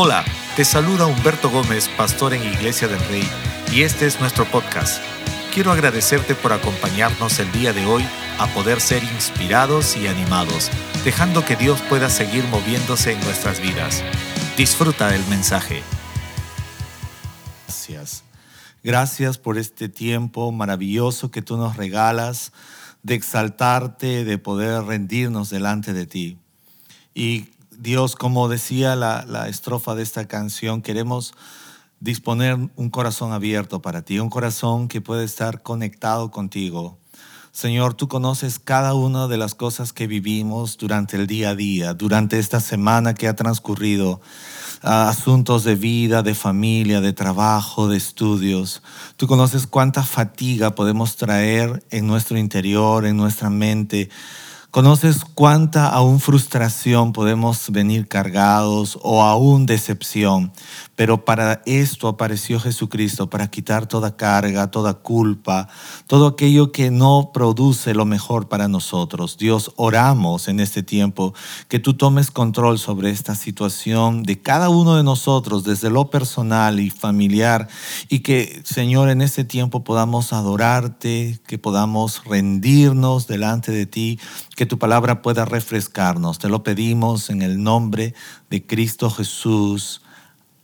Hola, te saluda Humberto Gómez, pastor en Iglesia del Rey, y este es nuestro podcast. Quiero agradecerte por acompañarnos el día de hoy a poder ser inspirados y animados, dejando que Dios pueda seguir moviéndose en nuestras vidas. Disfruta el mensaje. Gracias. Gracias por este tiempo maravilloso que tú nos regalas de exaltarte, de poder rendirnos delante de ti. Y Dios, como decía la, la, estrofa de esta canción, queremos disponer un corazón abierto para ti, un corazón que puede estar conectado contigo. Señor, tú conoces cada una de las cosas que vivimos durante el día a día, durante esta semana que ha transcurrido asuntos de vida, de familia, de trabajo, de estudios. Tú conoces cuánta fatiga podemos traer en nuestro interior, en nuestra mente. Conoces cuánta aún frustración podemos venir cargados o aún decepción, pero para esto apareció Jesucristo, para quitar toda carga, toda culpa, todo aquello que no produce lo mejor para nosotros. Dios, oramos en este tiempo que tú tomes control sobre esta situación de cada uno de nosotros, desde lo personal y familiar, y que, Señor, en este tiempo podamos adorarte, que podamos rendirnos delante de ti que tu palabra pueda refrescarnos. Te lo pedimos en el nombre de Cristo Jesús.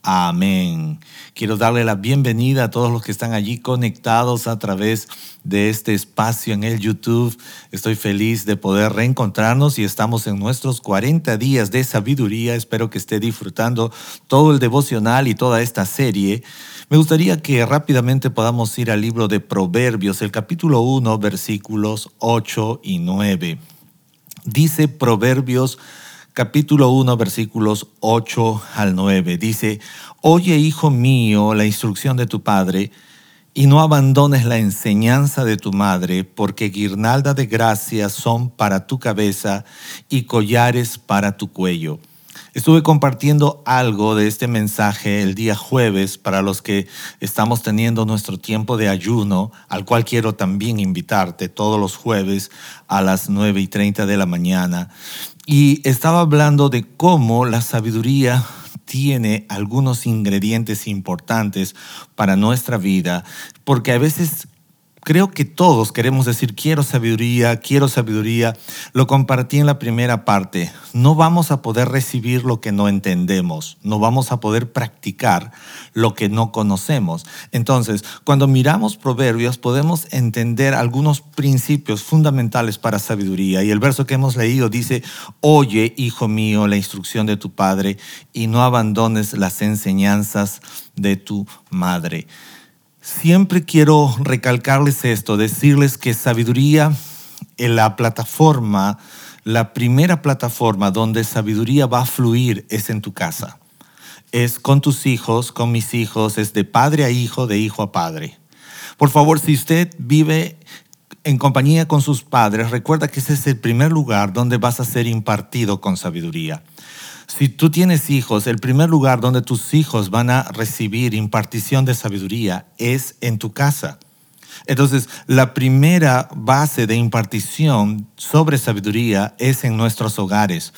Amén. Quiero darle la bienvenida a todos los que están allí conectados a través de este espacio en el YouTube. Estoy feliz de poder reencontrarnos y estamos en nuestros 40 días de sabiduría. Espero que esté disfrutando todo el devocional y toda esta serie. Me gustaría que rápidamente podamos ir al libro de Proverbios, el capítulo 1, versículos 8 y 9. Dice Proverbios capítulo 1 versículos 8 al 9. Dice, Oye, hijo mío, la instrucción de tu padre, y no abandones la enseñanza de tu madre, porque guirnalda de gracia son para tu cabeza y collares para tu cuello Estuve compartiendo algo de este mensaje el día jueves para los que estamos teniendo nuestro tiempo de ayuno, al cual quiero también invitarte todos los jueves a las 9 y 30 de la mañana. Y estaba hablando de cómo la sabiduría tiene algunos ingredientes importantes para nuestra vida, porque a veces creo que todos queremos decir, quiero sabiduría, quiero sabiduría. Lo compartí en la primera parte. No vamos a poder recibir lo que no entendemos, no vamos a poder practicar lo que no conocemos. Entonces, cuando miramos proverbios, podemos entender algunos principios fundamentales para sabiduría. Y el verso que hemos leído dice, oye, hijo mío, la instrucción de tu padre y no abandones las enseñanzas de tu madre. Siempre quiero recalcarles esto, decirles que sabiduría en la plataforma, la primera plataforma donde sabiduría va a fluir es en tu casa. Es con tus hijos, con mis hijos, es de padre a hijo, de hijo a padre. Por favor, si usted vive en compañía con sus padres, recuerda que ese es el primer lugar donde vas a ser impartido con sabiduría. Si tú tienes hijos, el primer lugar donde tus hijos van a recibir impartición de sabiduría es en tu casa. Entonces, la primera base de impartición sobre sabiduría es en nuestros hogares.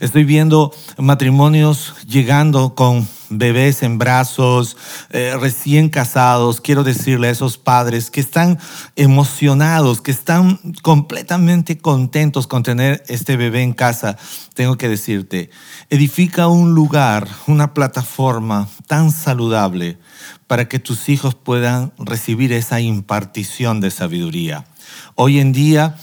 Estoy viendo matrimonios llegando con bebés en brazos, eh, recién casados, quiero decirle a esos padres que están emocionados, que están completamente contentos con tener este bebé en casa, tengo que decirte, edifica un lugar, una plataforma tan saludable para que tus hijos puedan recibir esa impartición de sabiduría. Hoy en día,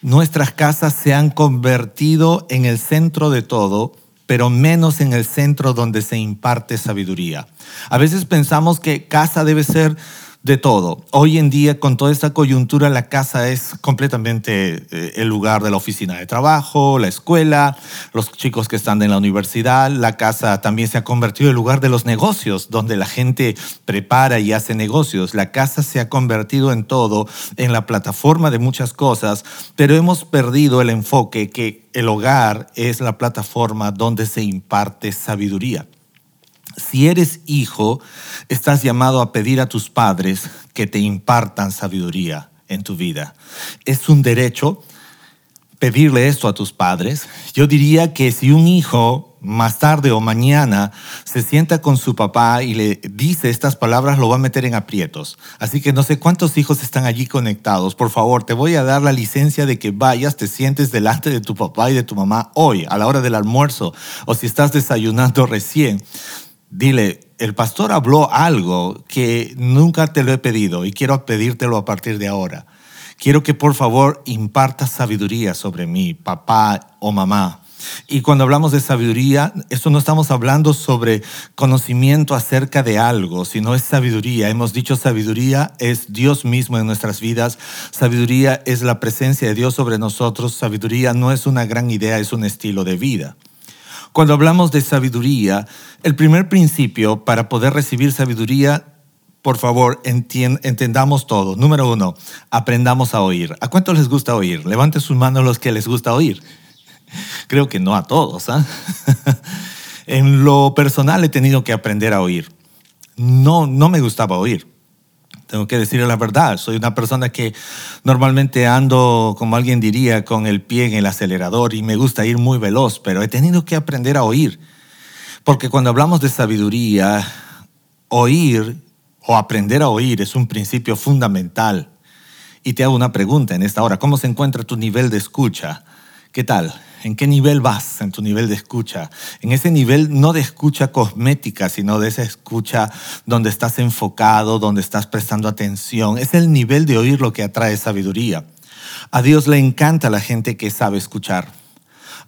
nuestras casas se han convertido en el centro de todo pero menos en el centro donde se imparte sabiduría. A veces pensamos que casa debe ser de todo. Hoy en día, con toda esta coyuntura, la casa es completamente eh, el lugar de la oficina de trabajo, la escuela, los chicos que están en la universidad. La casa también se ha convertido en el lugar de los negocios, donde la gente prepara y hace negocios. La casa se ha convertido en todo, en la plataforma de muchas cosas, pero hemos perdido el enfoque que el hogar es la plataforma donde se imparte sabiduría. Si eres hijo, estás llamado a pedir a tus padres que te impartan sabiduría en tu vida. Es un derecho pedirle esto a tus padres. Yo diría que si un hijo más tarde o mañana se sienta con su papá y le dice estas palabras, lo va a meter en aprietos. Así que no sé cuántos hijos están allí conectados. Por favor, te voy a dar la licencia de que vayas, te sientes delante de tu papá y de tu mamá hoy, a la hora del almuerzo, o si estás desayunando recién. Dile, el pastor habló algo que nunca te lo he pedido y quiero pedírtelo a partir de ahora. Quiero que por favor impartas sabiduría sobre mí, papá o mamá. Y cuando hablamos de sabiduría, esto no estamos hablando sobre conocimiento acerca de algo, sino es sabiduría. Hemos dicho sabiduría es Dios mismo en nuestras vidas, sabiduría es la presencia de Dios sobre nosotros, sabiduría no es una gran idea, es un estilo de vida. Cuando hablamos de sabiduría, el primer principio para poder recibir sabiduría por favor, entendamos todo. Número uno, aprendamos a oír. ¿A cuántos les gusta oír? Levante sus manos los que les gusta oír. Creo que no a todos. ¿ah? en lo personal he tenido que aprender a oír. No, no me gustaba oír. Tengo que decirle la verdad. Soy una persona que normalmente ando, como alguien diría, con el pie en el acelerador y me gusta ir muy veloz, pero he tenido que aprender a oír. Porque cuando hablamos de sabiduría, oír o aprender a oír es un principio fundamental. Y te hago una pregunta en esta hora. ¿Cómo se encuentra tu nivel de escucha? ¿Qué tal? ¿En qué nivel vas en tu nivel de escucha? En ese nivel no de escucha cosmética, sino de esa escucha donde estás enfocado, donde estás prestando atención. Es el nivel de oír lo que atrae sabiduría. A Dios le encanta la gente que sabe escuchar.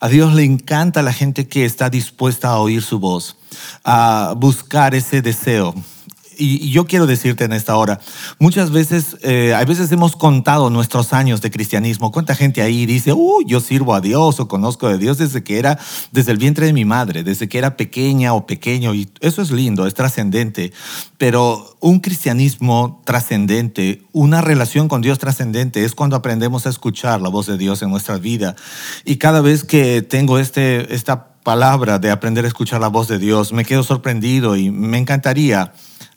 A Dios le encanta la gente que está dispuesta a oír su voz, a buscar ese deseo, y, yo quiero decirte en esta hora, muchas veces, eh, a veces hemos contado nuestros años de cristianismo. ¿Cuánta gente ahí dice, uh, yo sirvo a Dios o conozco a Dios desde que era, desde el vientre de mi madre, desde que era pequeña o pequeño? Y eso es lindo, es trascendente. Pero un cristianismo trascendente, una relación con Dios trascendente, es cuando aprendemos a escuchar la voz de Dios en nuestra vida. Y cada vez que tengo este, esta palabra de aprender a escuchar la voz de Dios, me quedo sorprendido y me encantaría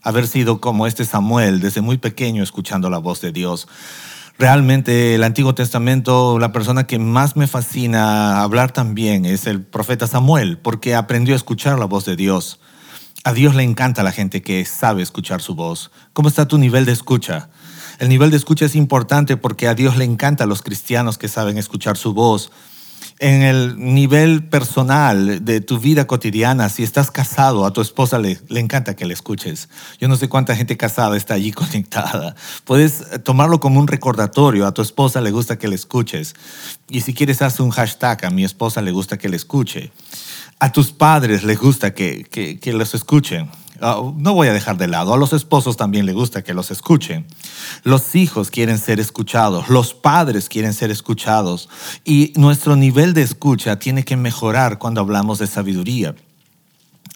haber sido como este Samuel desde muy pequeño escuchando la voz de Dios. Realmente el Antiguo Testamento, la persona que más me fascina hablar también es el profeta Samuel, porque aprendió a escuchar la voz de Dios. A Dios le encanta la gente que sabe escuchar su voz. ¿Cómo está tu nivel de escucha? El nivel de escucha es importante porque a Dios le encanta a los cristianos que saben escuchar su voz en el nivel personal de tu vida cotidiana, si estás casado, a tu esposa le, le, encanta que le escuches. Yo no sé cuánta gente casada está allí conectada. Puedes tomarlo como un recordatorio, a tu esposa le gusta que le escuches. Y si quieres, haz un hashtag, a mi esposa le gusta que le escuche. A tus padres les gusta que, que, que los escuchen. Ah, no voy a dejar de lado, a los esposos también les gusta que los escuchen. Los hijos quieren ser escuchados, los padres quieren ser escuchados y nuestro nivel de escucha tiene que mejorar cuando hablamos de sabiduría.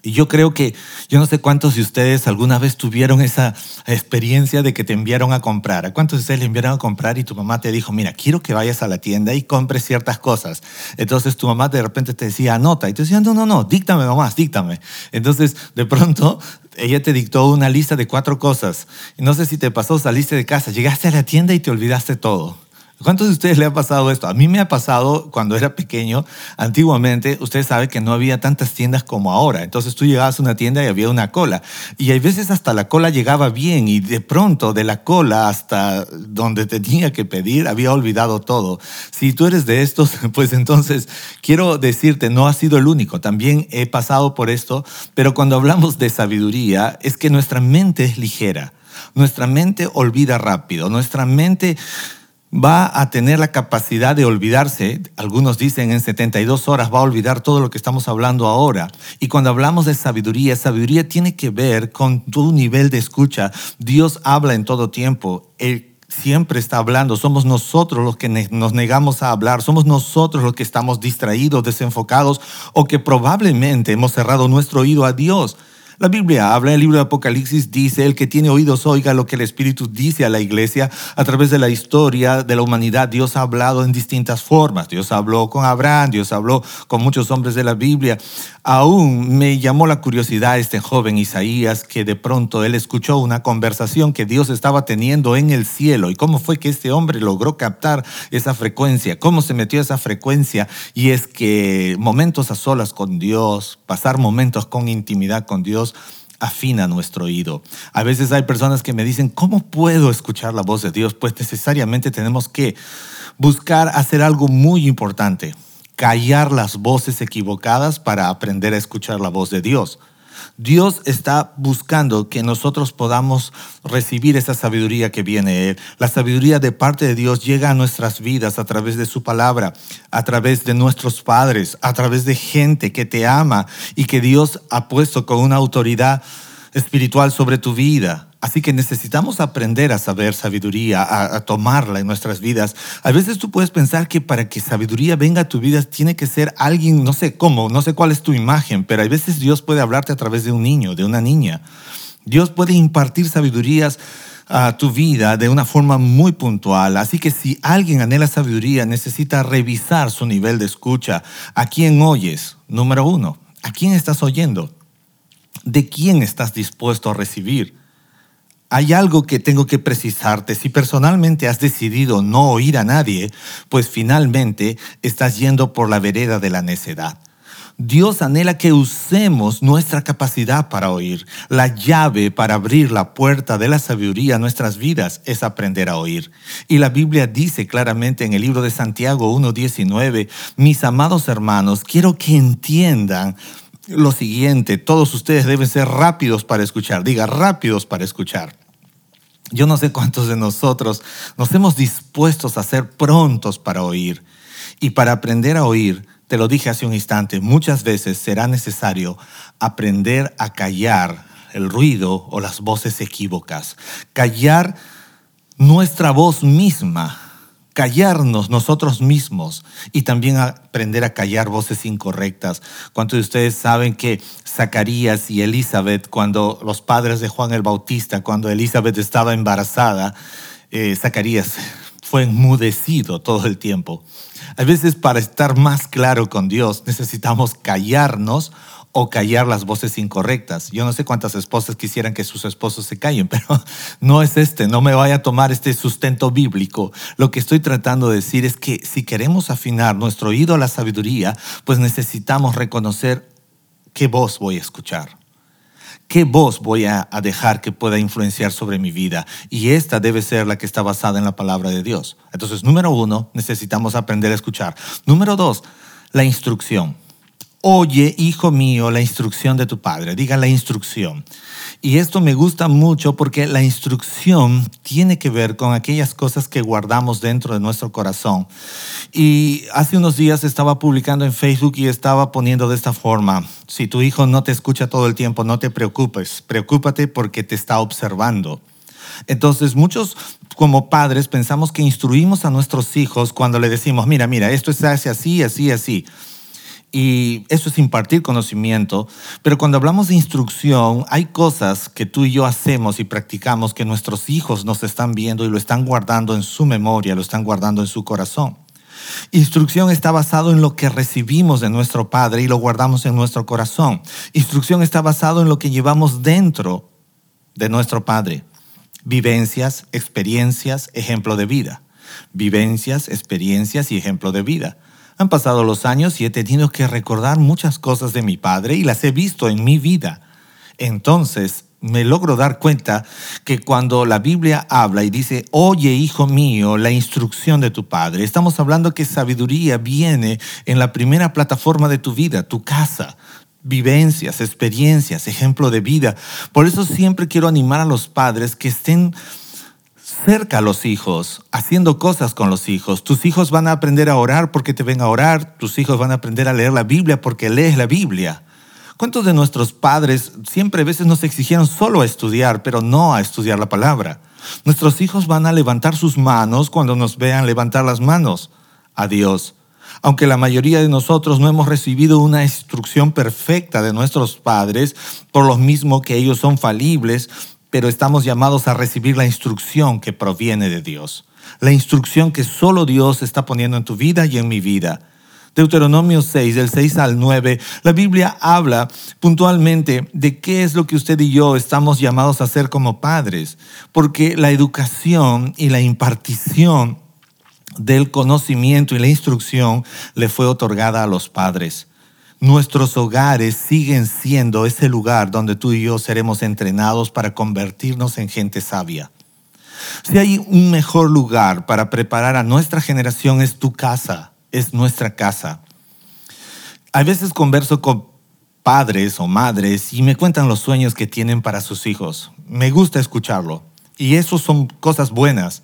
Y yo creo que, yo no sé cuántos de ustedes alguna vez tuvieron esa experiencia de que te enviaron a comprar. ¿A cuántos de ustedes le enviaron a comprar y tu mamá te dijo, mira, quiero que vayas a la tienda y compres ciertas cosas? Entonces tu mamá de repente te decía, anota. Y tú decías, no, no, no, díctame mamá, díctame. Entonces de pronto ella te dictó una lista de cuatro cosas. Y no sé si te pasó, saliste de casa, llegaste a la tienda y te olvidaste todo. ¿Cuántos de ustedes le ha pasado esto? A mí me ha pasado cuando era pequeño, antiguamente, usted sabe que no había tantas tiendas como ahora. Entonces tú llegabas a una tienda y había una cola. Y hay veces hasta la cola llegaba bien y de pronto de la cola hasta donde tenía que pedir había olvidado todo. Si tú eres de estos, pues entonces quiero decirte, no has sido el único. También he pasado por esto, pero cuando hablamos de sabiduría es que nuestra mente es ligera. Nuestra mente olvida rápido. Nuestra mente va a tener la capacidad de olvidarse, algunos dicen en 72 horas va a olvidar todo lo que estamos hablando ahora. Y cuando hablamos de sabiduría, sabiduría tiene que ver con tu nivel de escucha. Dios habla en todo tiempo. Él siempre está hablando. Somos nosotros los que nos negamos a hablar. Somos nosotros los que estamos distraídos, desenfocados o que probablemente hemos cerrado nuestro oído a Dios. La Biblia habla, el libro de Apocalipsis dice, el que tiene oídos oiga lo que el Espíritu dice a la iglesia. A través de la historia de la humanidad, Dios ha hablado en distintas formas. Dios habló con Abraham, Dios habló con muchos hombres de la Biblia. Aún me llamó la curiosidad este joven Isaías que de pronto él escuchó una conversación que Dios estaba teniendo en el cielo. ¿Y cómo fue que este hombre logró captar esa frecuencia? ¿Cómo se metió esa frecuencia? Y es que momentos a solas con Dios, pasar momentos con intimidad con Dios, afina nuestro oído. A veces hay personas que me dicen, ¿cómo puedo escuchar la voz de Dios? Pues necesariamente tenemos que buscar hacer algo muy importante, callar las voces equivocadas para aprender a escuchar la voz de Dios. Dios está buscando que nosotros podamos recibir esa sabiduría que viene Él. La sabiduría de parte de Dios llega a nuestras vidas a través de su palabra, a través de nuestros padres, a través de gente que te ama y que Dios ha puesto con una autoridad espiritual sobre tu vida. Así que necesitamos aprender a saber sabiduría, a, tomarla en nuestras vidas. A veces tú puedes pensar que para que sabiduría venga a tu vida tiene que ser alguien, no sé cómo, no sé cuál es tu imagen, pero a veces Dios puede hablarte a través de un niño, de una niña. Dios puede impartir sabidurías a tu vida de una forma muy puntual. Así que si alguien anhela sabiduría, necesita revisar su nivel de escucha. ¿A quién oyes? Número uno, ¿a quién estás oyendo? ¿De quién estás dispuesto a recibir? hay algo que tengo que precisarte. Si personalmente has decidido no oír a nadie, pues finalmente estás yendo por la vereda de la necedad. Dios anhela que usemos nuestra capacidad para oír. La llave para abrir la puerta de la sabiduría a nuestras vidas es aprender a oír. Y la Biblia dice claramente en el libro de Santiago 1.19, mis amados hermanos, quiero que entiendan lo siguiente, todos ustedes deben ser rápidos para escuchar, diga rápidos para escuchar. Yo no sé cuántos de nosotros nos hemos dispuestos a ser prontos para oír. Y para aprender a oír, te lo dije hace un instante, muchas veces será necesario aprender a callar el ruido o las voces equívocas, callar nuestra voz misma callarnos nosotros mismos y también aprender a callar voces incorrectas. ¿Cuántos de ustedes saben que Zacarías y Elizabeth, cuando los padres de Juan el Bautista, cuando Elizabeth estaba embarazada, eh, Zacarías fue enmudecido todo el tiempo? A veces para estar más claro con Dios necesitamos callarnos o callar las voces incorrectas. Yo no sé cuántas esposas quisieran que sus esposos se callen, pero no es este, no me vaya a tomar este sustento bíblico. Lo que estoy tratando de decir es que si queremos afinar nuestro oído a la sabiduría, pues necesitamos reconocer qué voz voy a escuchar. ¿Qué voz voy a, dejar que pueda influenciar sobre mi vida? Y esta debe ser la que está basada en la palabra de Dios. Entonces, número uno, necesitamos aprender a escuchar. Número dos, la instrucción. Oye, hijo mío, la instrucción de tu padre. Diga la instrucción. Y esto me gusta mucho porque la instrucción tiene que ver con aquellas cosas que guardamos dentro de nuestro corazón. Y hace unos días estaba publicando en Facebook y estaba poniendo de esta forma, si tu hijo no te escucha todo el tiempo, no te preocupes, preocúpate porque te está observando. Entonces, muchos como padres pensamos que instruimos a nuestros hijos cuando le decimos, mira, mira, esto se hace así, así, así. Y eso es impartir conocimiento, pero cuando hablamos de instrucción, hay cosas que tú y yo hacemos y practicamos que nuestros hijos nos están viendo y lo están guardando en su memoria, lo están guardando en su corazón. Instrucción está basado en lo que recibimos de nuestro Padre y lo guardamos en nuestro corazón. Instrucción está basado en lo que llevamos dentro de nuestro Padre. Vivencias, experiencias, ejemplo de vida. Vivencias, experiencias y ejemplo de vida. Han pasado los años y he tenido que recordar muchas cosas de mi padre y las he visto en mi vida. Entonces me logro dar cuenta que cuando la Biblia habla y dice, oye hijo mío, la instrucción de tu padre, estamos hablando que sabiduría viene en la primera plataforma de tu vida, tu casa vivencias, experiencias, ejemplo de vida. Por eso siempre quiero animar a los padres que estén cerca a los hijos, haciendo cosas con los hijos. Tus hijos van a aprender a orar porque te ven a orar, tus hijos van a aprender a leer la Biblia porque lees la Biblia. ¿Cuántos de nuestros padres siempre a veces nos exigieron solo a estudiar, pero no a estudiar la palabra? Nuestros hijos van a levantar sus manos cuando nos vean levantar las manos a Dios. Aunque la mayoría de nosotros no hemos recibido una instrucción perfecta de nuestros padres, por lo mismo que ellos son falibles, pero estamos llamados a recibir la instrucción que proviene de Dios. La instrucción que solo Dios está poniendo en tu vida y en mi vida. Deuteronomio 6, del 6 al 9, la Biblia habla puntualmente de qué es lo que usted y yo estamos llamados a hacer como padres, porque la educación y la impartición del conocimiento y la instrucción le fue otorgada a los padres. Nuestros hogares siguen siendo ese lugar donde tú y yo seremos entrenados para convertirnos en gente sabia. Si hay un mejor lugar para preparar a nuestra generación es tu casa es nuestra casa. A veces converso con padres o madres y me cuentan los sueños que tienen para sus hijos. Me gusta escucharlo. Y eso son cosas buenas,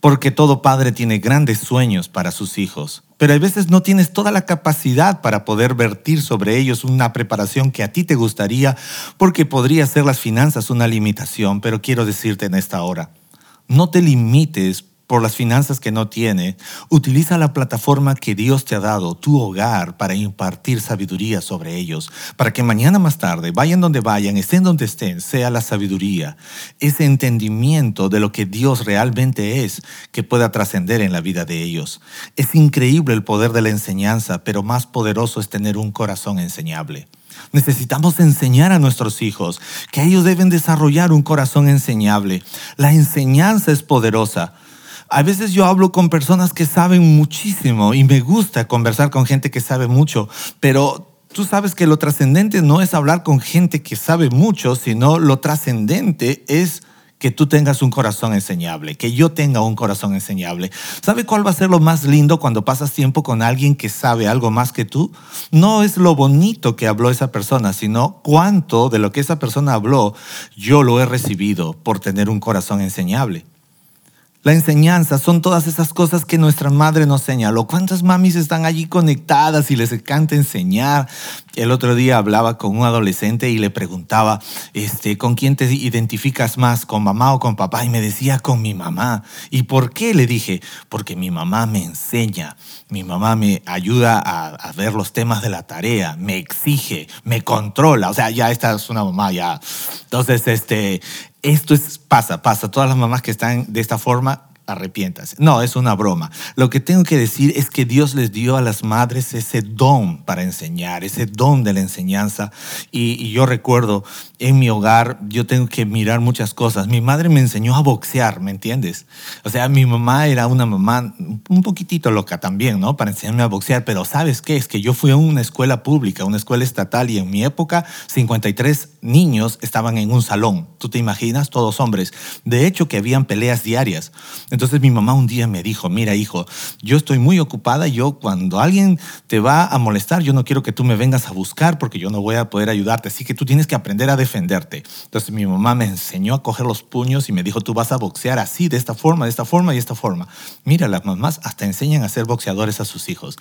porque todo padre tiene grandes sueños para sus hijos. Pero a veces no tienes toda la capacidad para poder vertir sobre ellos una preparación que a ti te gustaría, porque podría ser las finanzas una limitación. Pero quiero decirte en esta hora, no te limites por las finanzas que no tiene, utiliza la plataforma que Dios te ha dado, tu hogar, para impartir sabiduría sobre ellos, para que mañana más tarde, vayan donde vayan, estén donde estén, sea la sabiduría, ese entendimiento de lo que Dios realmente es, que pueda trascender en la vida de ellos. Es increíble el poder de la enseñanza, pero más poderoso es tener un corazón enseñable. Necesitamos enseñar a nuestros hijos que ellos deben desarrollar un corazón enseñable. La enseñanza es poderosa. A veces yo hablo con personas que saben muchísimo y me gusta conversar con gente que sabe mucho, pero tú sabes que lo trascendente no es hablar con gente que sabe mucho, sino lo trascendente es que tú tengas un corazón enseñable, que yo tenga un corazón enseñable. ¿Sabe cuál va a ser lo más lindo cuando pasas tiempo con alguien que sabe algo más que tú? No es lo bonito que habló esa persona, sino cuánto de lo que esa persona habló yo lo he recibido por tener un corazón enseñable. La enseñanza son todas esas cosas que nuestra madre nos señaló. ¿Cuántas mamis están allí conectadas y les encanta enseñar? El otro día hablaba con un adolescente y le preguntaba, este, ¿con quién te identificas más, con mamá o con papá? Y me decía, con mi mamá. ¿Y por qué? Le dije, porque mi mamá me enseña, mi mamá me ayuda a, a ver los temas de la tarea, me exige, me controla. O sea, ya esta es una mamá, ya. Entonces, este, esto es, pasa, pasa. Todas las mamás que están de esta forma arrepiéntase. No, es una broma. Lo que tengo que decir es que Dios les dio a las madres ese don para enseñar, ese don de la enseñanza. Y, yo recuerdo en mi hogar, yo tengo que mirar muchas cosas. Mi madre me enseñó a boxear, ¿me entiendes? O sea, mi mamá era una mamá un poquitito loca también, ¿no? Para enseñarme a boxear. Pero ¿sabes qué? Es que yo fui a una escuela pública, una escuela estatal, y en mi época 53 niños estaban en un salón. ¿Tú te imaginas? Todos hombres. De hecho, que habían peleas diarias. Entonces mi mamá un día me dijo, mira hijo, yo estoy muy ocupada, yo cuando alguien te va a molestar, yo no quiero que tú me vengas a buscar porque yo no voy a poder ayudarte, así que tú tienes que aprender a defenderte. Entonces mi mamá me enseñó a coger los puños y me dijo, tú vas a boxear así, de esta forma, de esta forma y esta forma. Mira, las mamás hasta enseñan a ser boxeadores a sus hijos.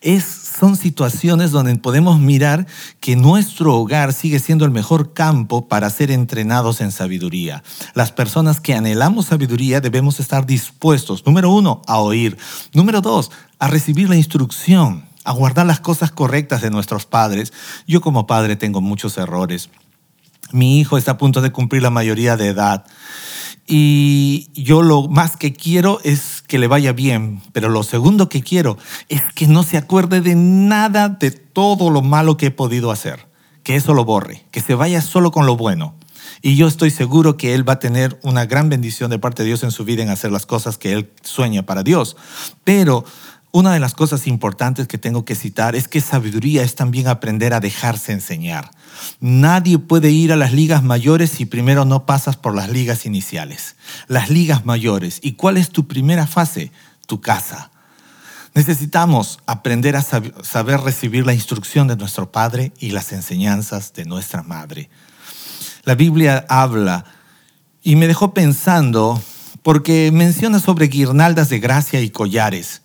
Es, son situaciones donde podemos mirar que nuestro hogar sigue siendo el mejor campo para ser entrenados en sabiduría. Las personas que anhelamos sabiduría debemos estar dispuestos dispuestos, número uno, a oír. Número dos, a recibir la instrucción, a guardar las cosas correctas de nuestros padres. Yo como padre tengo muchos errores. Mi hijo está a punto de cumplir la mayoría de edad. Y yo lo más que quiero es que le vaya bien, pero lo segundo que quiero es que no se acuerde de nada de todo lo malo que he podido hacer, que eso lo borre, que se vaya solo con lo bueno. Y yo estoy seguro que él va a tener una gran bendición de parte de Dios en su vida en hacer las cosas que él sueña para Dios. Pero una de las cosas importantes que tengo que citar es que sabiduría es también aprender a dejarse enseñar. Nadie puede ir a las ligas mayores si primero no pasas por las ligas iniciales. Las ligas mayores. ¿Y cuál es tu primera fase? Tu casa. Necesitamos aprender a saber recibir la instrucción de nuestro Padre y las enseñanzas de nuestra Madre la Biblia habla y me dejó pensando porque menciona sobre guirnaldas de gracia y collares.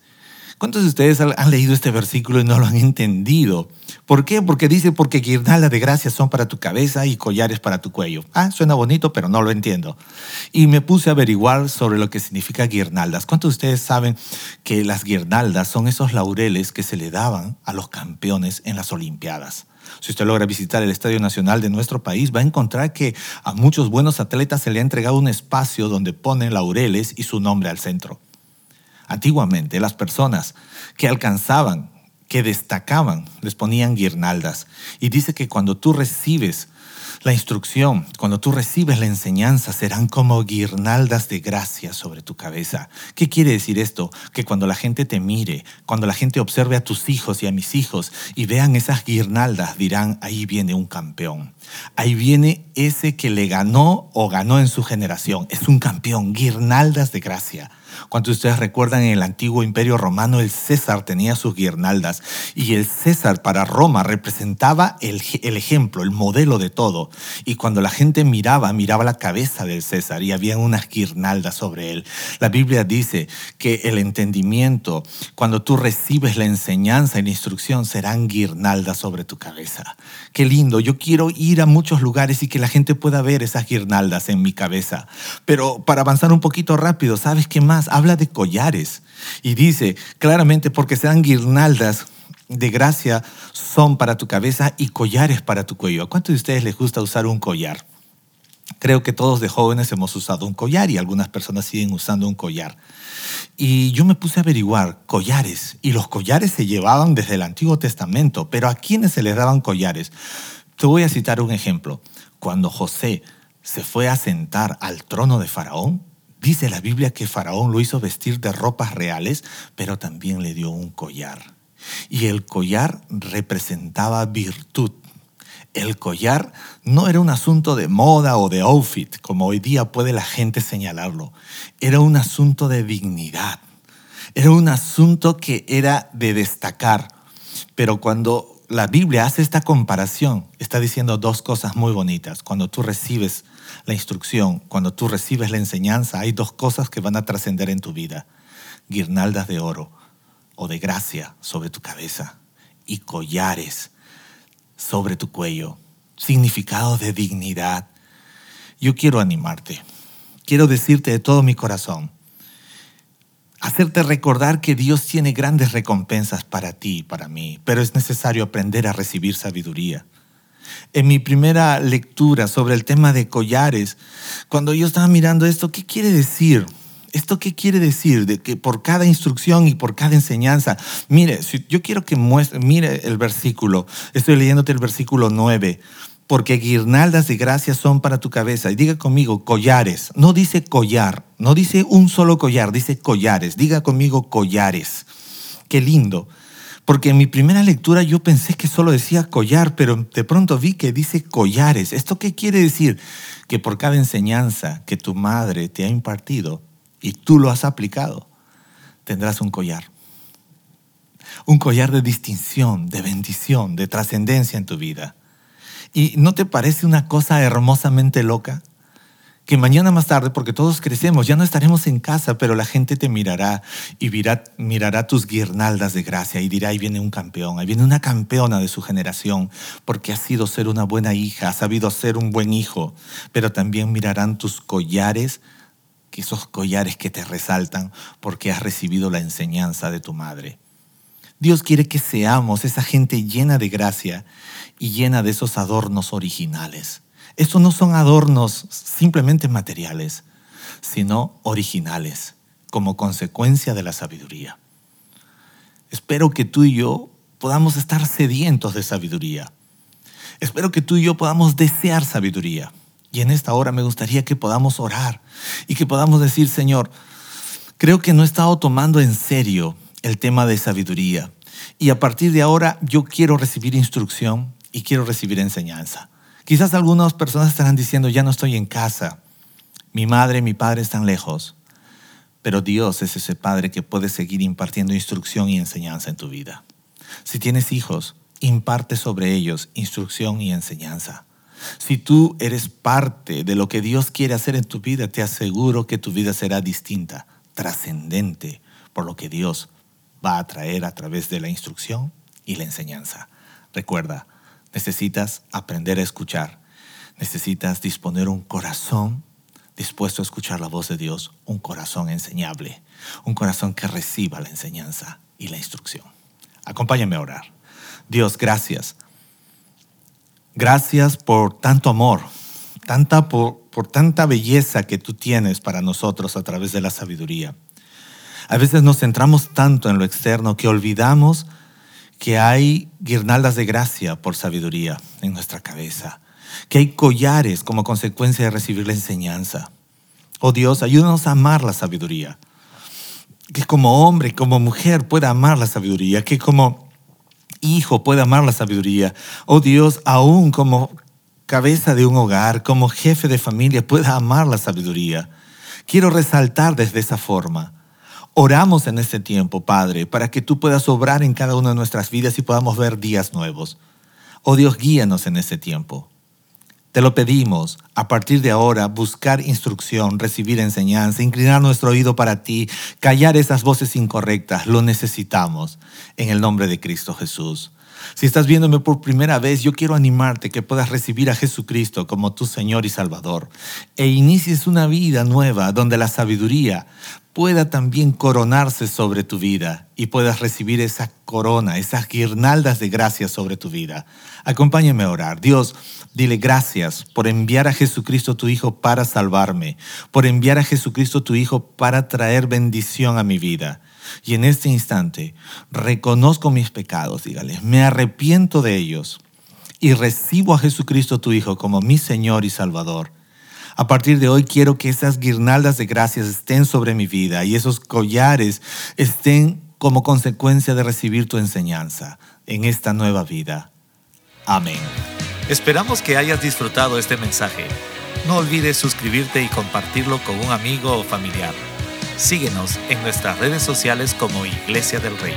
¿Cuántos de ustedes han leído este versículo y no lo han entendido? ¿Por qué? Porque dice, porque guirnaldas de gracia son para tu cabeza y collares para tu cuello. Ah, suena bonito, pero no lo entiendo. Y me puse a averiguar sobre lo que significa guirnaldas. ¿Cuántos de ustedes saben que las guirnaldas son esos laureles que se le daban a los campeones en las Olimpiadas? Si usted logra visitar el Estadio Nacional de nuestro país, va a encontrar que a muchos buenos atletas se le ha entregado un espacio donde ponen laureles y su nombre al centro. Antiguamente las personas que alcanzaban, que destacaban, les ponían guirnaldas. Y dice que cuando tú recibes la instrucción, cuando tú recibes la enseñanza, serán como guirnaldas de gracia sobre tu cabeza. ¿Qué quiere decir esto? Que cuando la gente te mire, cuando la gente observe a tus hijos y a mis hijos y vean esas guirnaldas, dirán, ahí viene un campeón. Ahí viene ese que le ganó o ganó en su generación. Es un campeón, guirnaldas de gracia. Cuando ustedes recuerdan en el antiguo imperio romano, el César tenía sus guirnaldas y el César para Roma representaba el, el, ejemplo, el modelo de todo. Y cuando la gente miraba, miraba la cabeza del César y había unas guirnaldas sobre él. La Biblia dice que el entendimiento, cuando tú recibes la enseñanza y la instrucción, serán guirnaldas sobre tu cabeza. Qué lindo, yo quiero ir a muchos lugares y que la gente pueda ver esas guirnaldas en mi cabeza. Pero para avanzar un poquito rápido, ¿sabes qué más? Habla de collares y dice claramente porque sean guirnaldas de gracia son para tu cabeza y collares para tu cuello. ¿A cuántos de ustedes les gusta usar un collar? Creo que todos de jóvenes hemos usado un collar y algunas personas siguen usando un collar. Y yo me puse a averiguar collares y los collares se llevaban desde el Antiguo Testamento, pero ¿a quiénes se les daban collares? Te voy a citar un ejemplo. Cuando José se fue a sentar al trono de Faraón, Dice la Biblia que Faraón lo hizo vestir de ropas reales, pero también le dio un collar. Y el collar representaba virtud. El collar no era un asunto de moda o de outfit, como hoy día puede la gente señalarlo. Era un asunto de dignidad. Era un asunto que era de destacar. Pero cuando la Biblia hace esta comparación, está diciendo dos cosas muy bonitas. Cuando tú recibes la instrucción, cuando tú recibes la enseñanza, hay dos cosas que van a trascender en tu vida. Guirnaldas de oro o de gracia sobre tu cabeza y collares sobre tu cuello. Significado de dignidad. Yo quiero animarte. Quiero decirte de todo mi corazón hacerte recordar que Dios tiene grandes recompensas para ti y para mí, pero es necesario aprender a recibir sabiduría. En mi primera lectura sobre el tema de collares, cuando yo estaba mirando esto, ¿qué quiere decir? ¿Esto qué quiere decir? De que por cada instrucción y por cada enseñanza, mire, si yo quiero que muestre, mire el versículo, estoy leyéndote el versículo 9 porque guirnaldas de gracia son para tu cabeza. Y diga conmigo, collares. No dice collar, no dice un solo collar, dice collares. Diga conmigo, collares. Qué lindo. Porque en mi primera lectura yo pensé que solo decía collar, pero de pronto vi que dice collares. ¿Esto qué quiere decir? Que por cada enseñanza que tu madre te ha impartido y tú lo has aplicado, tendrás un collar. Un collar de distinción, de bendición, de trascendencia en tu vida. ¿Y no te parece una cosa hermosamente loca? Que mañana más tarde, porque todos crecemos, ya no estaremos en casa, pero la gente te mirará y mirará tus guirnaldas de gracia y dirá, ahí viene un campeón, ahí viene una campeona de su generación, porque has sido ser una buena hija, has sabido ser un buen hijo, pero también mirarán tus collares, esos collares que te resaltan porque has recibido la enseñanza de tu madre. Dios quiere que seamos esa gente llena de gracia y llena de esos adornos originales. Estos no son adornos simplemente materiales, sino originales, como consecuencia de la sabiduría. Espero que tú y yo podamos estar sedientos de sabiduría. Espero que tú y yo podamos desear sabiduría. Y en esta hora me gustaría que podamos orar y que podamos decir, Señor, creo que no he estado tomando en serio el tema de sabiduría. Y a partir de ahora yo quiero recibir instrucción y quiero recibir enseñanza. Quizás algunas personas estarán diciendo, ya no estoy en casa, mi madre mi padre están lejos, pero Dios es ese Padre que puede seguir impartiendo instrucción y enseñanza en tu vida. Si tienes hijos, imparte sobre ellos instrucción y enseñanza. Si tú eres parte de lo que Dios quiere hacer en tu vida, te aseguro que tu vida será distinta, trascendente por lo que Dios va a traer a través de la instrucción y la enseñanza. Recuerda, necesitas aprender a escuchar. Necesitas disponer un corazón dispuesto a escuchar la voz de Dios, un corazón enseñable, un corazón que reciba la enseñanza y la instrucción. Acompáñame a orar. Dios, gracias. Gracias por tanto amor, tanta por, por tanta belleza que tú tienes para nosotros a través de la sabiduría. A veces nos centramos tanto en lo externo que olvidamos que hay guirnaldas de gracia por sabiduría en nuestra cabeza, que hay collares como consecuencia de recibir la enseñanza. Oh Dios, ayúdanos a amar la sabiduría. Que como hombre, como mujer pueda amar la sabiduría, que como hijo pueda amar la sabiduría. Oh Dios, aún como cabeza de un hogar, como jefe de familia, pueda amar la sabiduría. Quiero resaltar desde esa forma Oramos en este tiempo, Padre, para que tú puedas obrar en cada una de nuestras vidas y podamos ver días nuevos. Oh Dios, guíanos en este tiempo. Te lo pedimos, a partir de ahora, buscar instrucción, recibir enseñanza, inclinar nuestro oído para ti, callar esas voces incorrectas, lo necesitamos, en el nombre de Cristo Jesús. Si estás viéndome por primera vez, yo quiero animarte que puedas recibir a Jesucristo como tu Señor y Salvador e inicies una vida nueva donde la sabiduría pueda también coronarse sobre tu vida y puedas recibir esa corona, esas guirnaldas de gracia sobre tu vida. Acompáñame a orar. Dios, dile gracias por enviar a Jesucristo tu Hijo para salvarme, por enviar a Jesucristo tu Hijo para traer bendición a mi vida. Y en este instante reconozco mis pecados, dígale, me arrepiento de ellos y recibo a Jesucristo tu Hijo como mi Señor y Salvador. A partir de hoy quiero que esas guirnaldas de gracias estén sobre mi vida y esos collares estén como consecuencia de recibir tu enseñanza en esta nueva vida. Amén. Esperamos que hayas disfrutado este mensaje. No olvides suscribirte y compartirlo con un amigo o familiar. Síguenos en nuestras redes sociales como Iglesia del Rey.